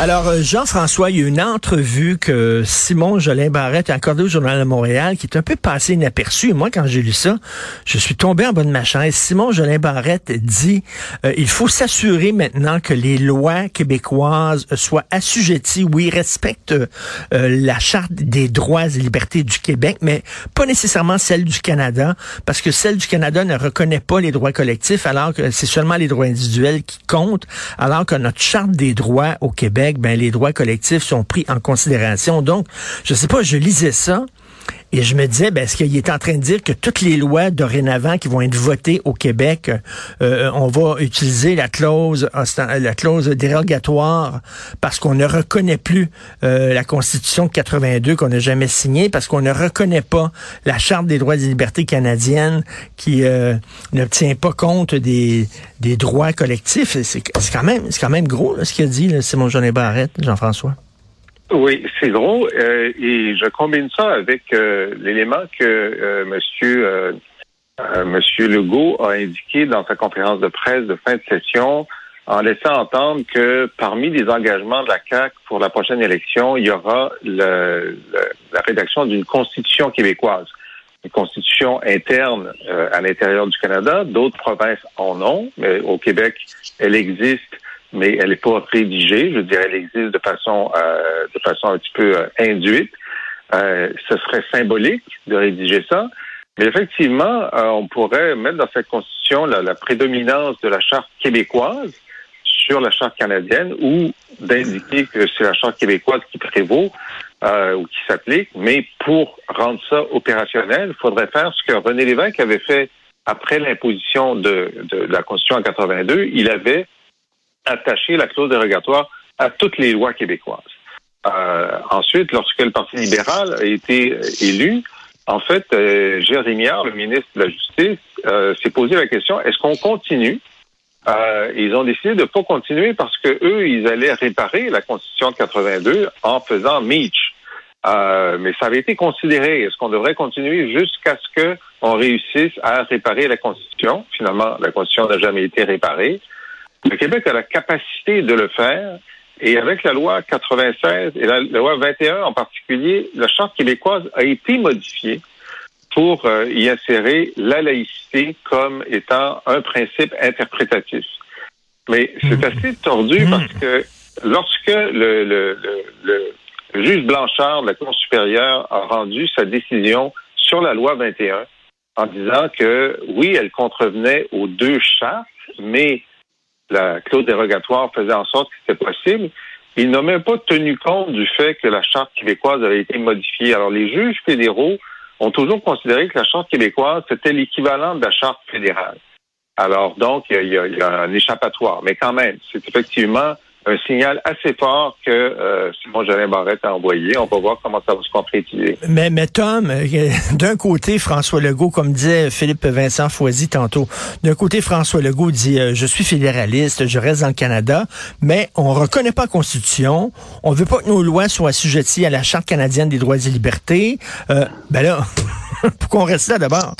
Alors, euh, Jean-François, il y a une entrevue que Simon Jolin Barrette a accordée au Journal de Montréal qui est un peu passé inaperçue. Moi, quand j'ai lu ça, je suis tombé en bas de. Simon Jolin Barrette dit euh, il faut s'assurer maintenant que les lois québécoises soient assujetties, oui, respectent euh, la Charte des droits et libertés du Québec, mais pas nécessairement celle du Canada, parce que celle du Canada ne reconnaît pas les droits collectifs, alors que c'est seulement les droits individuels qui comptent, alors que notre Charte des droits au Québec ben, les droits collectifs sont pris en considération. Donc, je sais pas, je lisais ça. Et je me disais, ben, est-ce qu'il est en train de dire que toutes les lois dorénavant qui vont être votées au Québec, euh, on va utiliser la clause la clause dérogatoire parce qu'on ne reconnaît plus euh, la Constitution de 82 qu'on n'a jamais signée, parce qu'on ne reconnaît pas la Charte des droits et libertés canadiennes qui euh, ne tient pas compte des, des droits collectifs. C'est quand même c'est quand même gros ce qu'il a dit là, Simon Jean Barrette, Jean-François. Oui, c'est gros. Euh, et je combine ça avec euh, l'élément que euh, Monsieur euh, Monsieur Legault a indiqué dans sa conférence de presse de fin de session, en laissant entendre que parmi les engagements de la CAC pour la prochaine élection, il y aura le, la rédaction d'une constitution québécoise, une constitution interne à l'intérieur du Canada. D'autres provinces en ont, mais au Québec, elle existe mais elle n'est pas rédigée. Je dirais, elle existe de façon, euh, de façon un petit peu euh, induite. Euh, ce serait symbolique de rédiger ça. Mais effectivement, euh, on pourrait mettre dans cette constitution la, la, prédominance de la charte québécoise sur la charte canadienne ou d'indiquer que c'est la charte québécoise qui prévaut ou qui s'applique. Mais pour rendre ça opérationnel, il faudrait faire ce que René Lévesque avait fait après l'imposition de, de, la constitution en 82. Il avait attacher la clause dérogatoire à toutes les lois québécoises. Euh, ensuite, lorsque le Parti libéral a été euh, élu, en fait, euh, le ministre de la Justice, euh, s'est posé la question est-ce qu'on continue? Euh, Ils ont décidé de ne pas continuer parce que eux, ils allaient réparer la Constitution de 82 en faisant Meach. Euh, mais ça avait été considéré. Est-ce qu'on devrait continuer jusqu'à ce que on réussisse à réparer la Constitution? Finalement, la Constitution n'a jamais été réparée. Le Québec a la capacité de le faire. Et avec la loi 96 et la, loi 21 en particulier, la Charte québécoise a été modifiée pour euh, y insérer la laïcité comme étant un principe interprétatif. Mais c'est mmh. assez tordu mmh. parce que lorsque le, le, le, le, juge Blanchard de la Cour supérieure a rendu sa décision sur la loi 21 en disant que oui, elle contrevenait aux deux chartes, mais la clause dérogatoire faisait en sorte que c'était possible. Il n'a même pas tenu compte du fait que la charte québécoise avait été modifiée. Alors, les juges fédéraux ont toujours considéré que la charte québécoise, c'était l'équivalent de la charte fédérale. Alors, donc, il y, a, il y a un échappatoire. Mais quand même, c'est effectivement un signal assez fort que euh, Simon Jolin Barrette a envoyé. On va voir comment ça va se concrétiser. Mais, mais Tom, euh, d'un côté, François Legault, comme disait Philippe Vincent Foisy tantôt, d'un côté, François Legault dit euh, Je suis fédéraliste, je reste dans le Canada, mais on reconnaît pas la Constitution, on veut pas que nos lois soient assujetties à la Charte canadienne des droits et libertés. Euh, ben là, pourquoi on reste là d'abord?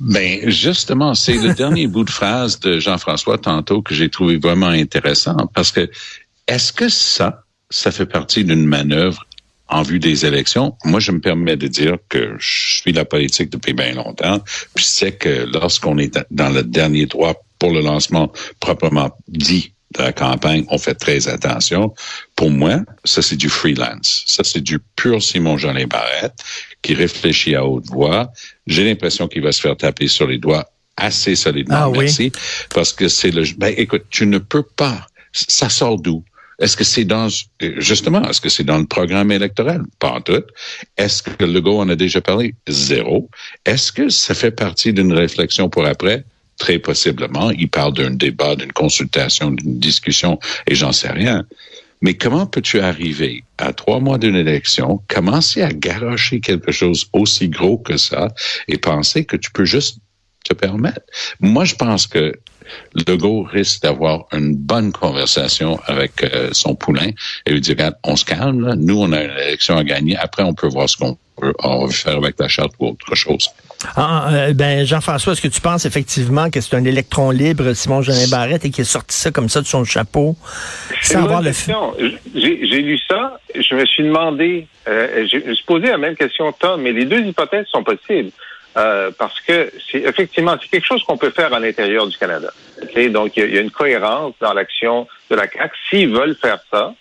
Ben justement, c'est le dernier bout de phrase de Jean-François tantôt que j'ai trouvé vraiment intéressant parce que est-ce que ça, ça fait partie d'une manœuvre en vue des élections? Moi, je me permets de dire que je suis la politique depuis bien longtemps, puis c'est que lorsqu'on est dans le dernier droit pour le lancement proprement dit de la campagne, on fait très attention. Pour moi, ça c'est du freelance. Ça c'est du pur Simon Jean Barrette qui réfléchit à haute voix. J'ai l'impression qu'il va se faire taper sur les doigts assez solidement. Ah, merci. Parce que c'est le. Ben, écoute, tu ne peux pas. Ça sort d'où? Est-ce que c'est dans, justement, est-ce que c'est dans le programme électoral? Pas en tout. Est-ce que Legault en a déjà parlé? Zéro. Est-ce que ça fait partie d'une réflexion pour après? Très possiblement. Il parle d'un débat, d'une consultation, d'une discussion, et j'en sais rien. Mais comment peux-tu arriver à trois mois d'une élection, commencer à garocher quelque chose aussi gros que ça et penser que tu peux juste te permettre? Moi, je pense que Legault risque d'avoir une bonne conversation avec euh, son poulain et lui dire, regarde, on se calme, là. nous, on a une élection à gagner, après, on peut voir ce qu'on peut on veut faire avec la charte ou autre chose. Ah, euh, ben Jean-François, est-ce que tu penses effectivement que c'est un électron libre, Simon Jolin Barrette, et qui est sorti ça comme ça de son chapeau, sans avoir le J'ai lu ça, je me suis demandé, euh, je me suis posé la même question que Tom, mais les deux hypothèses sont possibles. Euh, parce que c'est effectivement c'est quelque chose qu'on peut faire à l'intérieur du Canada. Donc il y, a une cohérence dans l'action de la CAC. S'ils veulent faire ça,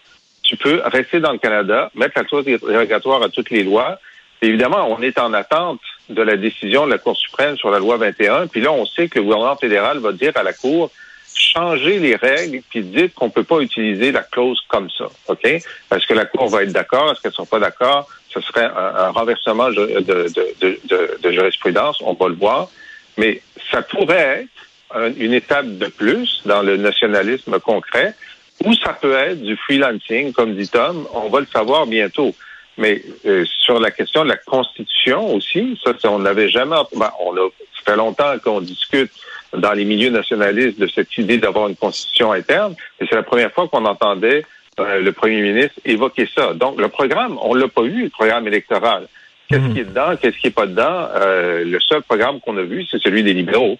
tu peux rester dans le Canada, mettre la clause dérogatoire à toutes les lois. évidemment, on est en attente de la décision de la Cour suprême sur la loi 21. Puis là, on sait que le gouvernement fédéral va dire à la Cour changer les règles puis dites qu'on peut pas utiliser la clause comme ça, ok? Est-ce que la Cour va être d'accord Est-ce qu'elle sont pas d'accord? Ce serait un, renversement de, de, de, de, jurisprudence, on va le voir, mais ça pourrait être une étape de plus dans le nationalisme concret, ou ça peut être du freelancing, comme dit Tom. On va le savoir bientôt. Mais euh, sur la question de la Constitution aussi, ça, on n'avait jamais. Ben, on a, ça fait longtemps qu'on discute dans les milieux nationalistes de cette idée d'avoir une Constitution interne, mais c'est la première fois qu'on entendait euh, le Premier ministre évoquer ça. Donc, le programme, on l'a pas vu, le programme électoral. Qu'est-ce mhm. qui est dedans, qu'est-ce qui est pas dedans? Euh, le seul programme qu'on a vu, c'est celui des libéraux.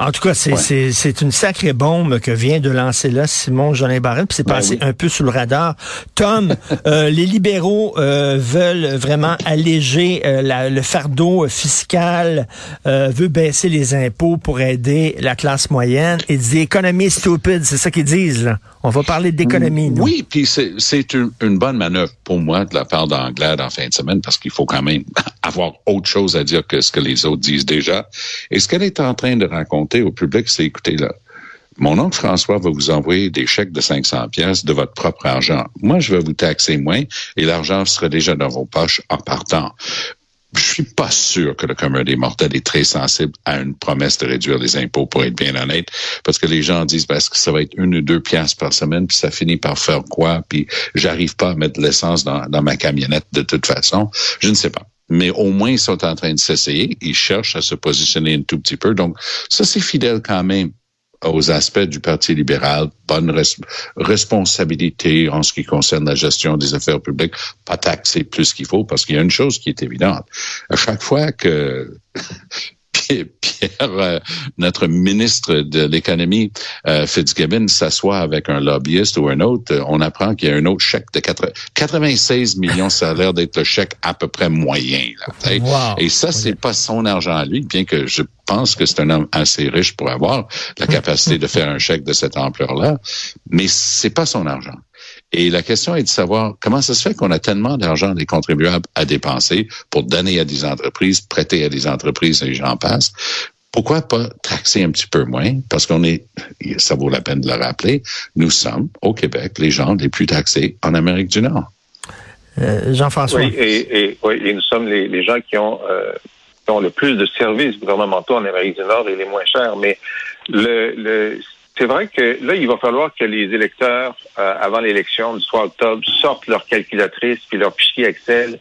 En tout cas, c'est une sacrée bombe que vient de lancer là Simon Jolin Barrette, puis c'est ben passé un peu sous le radar. Tom, euh, les libéraux euh, veulent vraiment alléger euh, le fardeau fiscal, veut baisser les impôts pour aider la classe moyenne. Ils disent économie stupide, c'est ça qu'ils disent. Là. On va parler d'économie. Oui, puis c'est une, une, bonne manœuvre pour moi de la part d'Anglade en fin de semaine parce qu'il faut quand même avoir autre chose à dire que ce que les autres disent déjà. Et ce qu'elle est en train de raconter au public, c'est écoutez là. Mon oncle François va vous envoyer des chèques de 500 pièces de votre propre argent. Moi, je vais vous taxer moins et l'argent sera déjà dans vos poches en partant je suis pas sûr que le commun des mortels est très sensible à une promesse de réduire les impôts, pour être bien honnête, parce que les gens disent parce que ça va être une ou deux piastres par semaine, puis ça finit par faire quoi, puis j'arrive pas à mettre de l'essence dans ma camionnette de toute façon? Je ne sais pas mais au moins ils sont en train de s'essayer, ils cherchent à se positionner un tout petit peu. Donc ça c'est fidèle quand même aux aspects du Parti libéral, bonne responsabilité en ce qui concerne la gestion des affaires publiques, pas taxer plus qu'il faut, parce qu'il y a une chose qui est évidente. À chaque fois que Pierre, euh, notre ministre de l'économie, euh, Fitzgibbon, s'assoit avec un lobbyiste ou un autre, on apprend qu'il y a un autre chèque de 96 millions. Ça a l'air d'être le chèque à peu près moyen. Et ça, c'est pas son argent à lui, bien que je pense que c'est un homme assez riche pour avoir la capacité de faire un chèque de cette ampleur-là, mais c'est pas son argent. Et la question est de savoir comment ça se fait qu'on a tellement d'argent des contribuables à dépenser pour donner à des entreprises, prêter à des entreprises et j'en passe. Pourquoi pas taxer un petit peu moins? Parce qu'on est, ça vaut la peine de le rappeler, nous sommes au Québec les gens les plus taxés en Amérique du Nord. Euh, Jean-François. Oui, et, nous sommes les, gens qui ont, euh, qui ont le plus de services gouvernementaux en Amérique du Nord et les moins chers. Mais le, le c'est vrai que là, il va falloir que les électeurs, euh, avant l'élection du 3 octobre, sortent leur calculatrice puis leur fichier Excel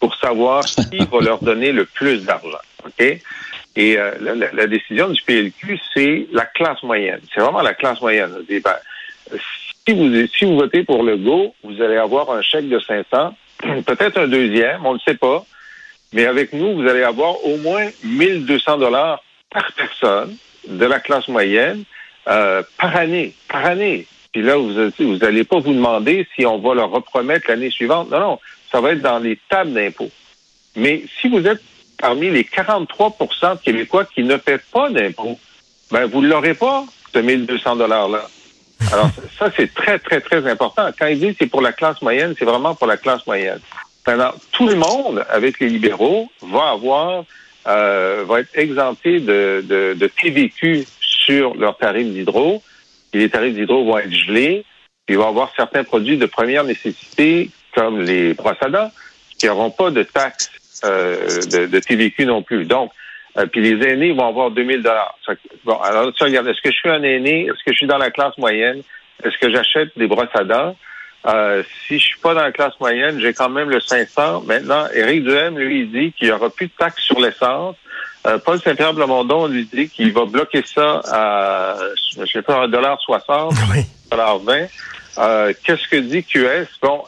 pour savoir qui va leur donner le plus d'argent. OK? Et euh, la, décision du PLQ, c'est la classe moyenne. C'est vraiment la classe moyenne. Ben, si, vous, si vous votez pour le go, vous allez avoir un chèque de 500, peut-être un deuxième, on ne le sait pas. Mais avec nous, vous allez avoir au moins 1200 dollars par personne de la classe moyenne euh, par année, par année. Puis là, vous vous allez pas vous demander si on va leur repromettre l'année suivante. Non, non, ça va être dans les tables d'impôts. Mais si vous êtes parmi les 43% de Québécois qui ne paient pas d'impôts, ben vous ne l'aurez pas, ce 1200 $-là. Alors, ça, c'est très, très, très important. Quand ils disent c'est pour la classe moyenne, c'est vraiment pour la classe moyenne. Alors, tout le monde, avec les libéraux, va avoir, euh, va être exempté de, de, de TVQ sur leurs tarifs d'hydro. Les tarifs d'hydro vont être gelés. il va y avoir certains produits de première nécessité, comme les brosses à dents, qui n'auront pas de taxe euh, de, TVQ non plus. Donc, euh, puis les aînés vont avoir 2000 dollars. Bon, alors tu regardes, est-ce que je suis un aîné? Est-ce que je suis dans la classe moyenne? Est-ce que j'achète des brosses à dents? Euh, si je suis pas dans la classe moyenne, j'ai quand même le 500. Maintenant, Éric Duhem, lui, il dit qu'il y aura plus de taxes sur l'essence Euh, Paul Saint-Pierre Blamondon lui dit qu'il va bloquer ça à, je sais pas, 1,60 Oui. 1,20 euh, Qu'est-ce que dit QS? Bon,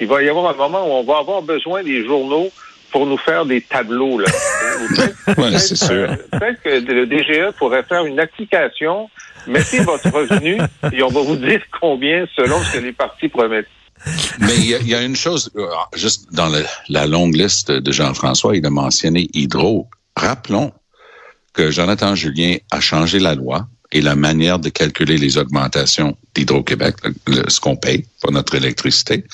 il va y avoir un moment où on va avoir besoin des journaux pour nous faire des tableaux. Là. Ouais, c'est sûr. euh, Peut-être que le DGE pourrait faire une application. Mettez votre revenu et on va vous dire combien selon ce que les partis promettent. Mais il y, a- il y a une chose, juste dans le- la longue liste de Jean-François, il a mentionné Hydro. Rappelons que Jonathan Julien a changé la loi et la manière de calculer les augmentations d'Hydro-Québec, ce qu'on paye pour notre électricité.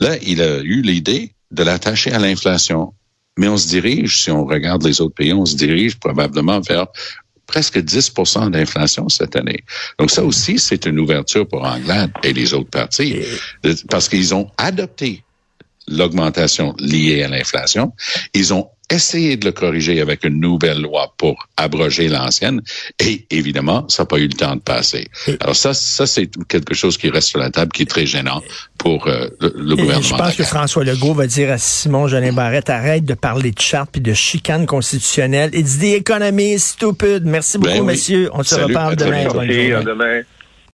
Là, il a eu l'idée de l'attacher à l'inflation. Mais on se dirige, si on regarde les autres pays, on se dirige probablement vers presque 10% d'inflation cette année. Donc ça aussi, c'est une ouverture pour Anglade et les autres partis, parce qu'ils ont adopté l'augmentation liée à l'inflation. Ils ont essayé de le corriger avec une nouvelle loi pour abroger l'ancienne et évidemment, ça n'a pas eu le temps de passer. Alors ça, ça c'est quelque chose qui reste sur la table qui est très gênant pour euh, le, gouvernement. je pense que François Legault va dire à Simon Jolin Barrette, arrête de parler de charte et de chicane constitutionnelle. It's the economy, stupid. Merci beaucoup, Ben oui. monsieur. On se Salut, reparle demain. journée. à demain.